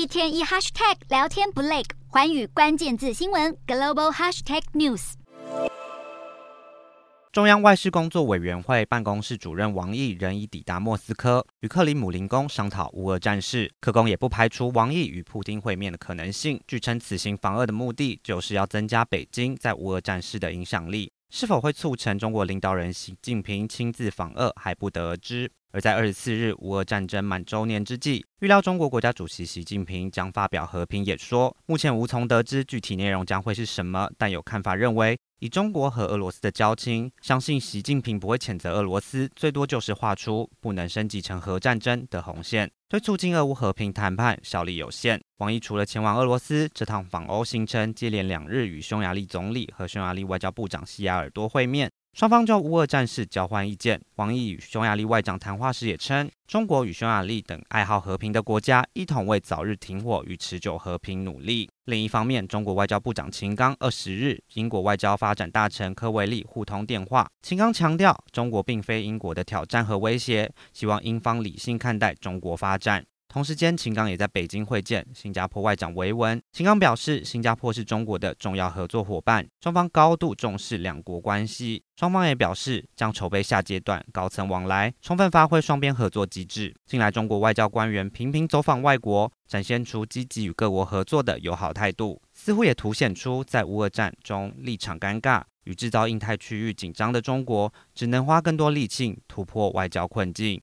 一天一 hashtag 聊天不累，寰宇关键字新闻 global hashtag news。中央外事工作委员会办公室主任王毅仍已抵达莫斯科，与克里姆林宫商讨乌俄战事。克宫也不排除王毅与普丁会面的可能性。据称，此行访俄的目的就是要增加北京在乌俄战事的影响力。是否会促成中国领导人习近平亲自访俄，还不得而知。而在二十四日乌俄战争满周年之际，预料中国国家主席习近平将发表和平演说。目前无从得知具体内容将会是什么，但有看法认为，以中国和俄罗斯的交情，相信习近平不会谴责俄罗斯，最多就是画出不能升级成核战争的红线，对促进俄乌和平谈判效力有限。王毅除了前往俄罗斯，这趟访欧行程接连两日与匈牙利总理和匈牙利外交部长西亚尔多会面。双方就乌俄战事交换意见。王毅与匈牙利外长谈话时也称，中国与匈牙利等爱好和平的国家一同为早日停火与持久和平努力。另一方面，中国外交部长秦刚二十日，英国外交发展大臣科维利互通电话。秦刚强调，中国并非英国的挑战和威胁，希望英方理性看待中国发展。同时间，秦刚也在北京会见新加坡外长维文。秦刚表示，新加坡是中国的重要合作伙伴，双方高度重视两国关系。双方也表示将筹备下阶段高层往来，充分发挥双边合作机制。近来，中国外交官员频频走访外国，展现出积极与各国合作的友好态度，似乎也凸显出在乌俄战中立场尴尬与制造印太区域紧张的中国，只能花更多力气突破外交困境。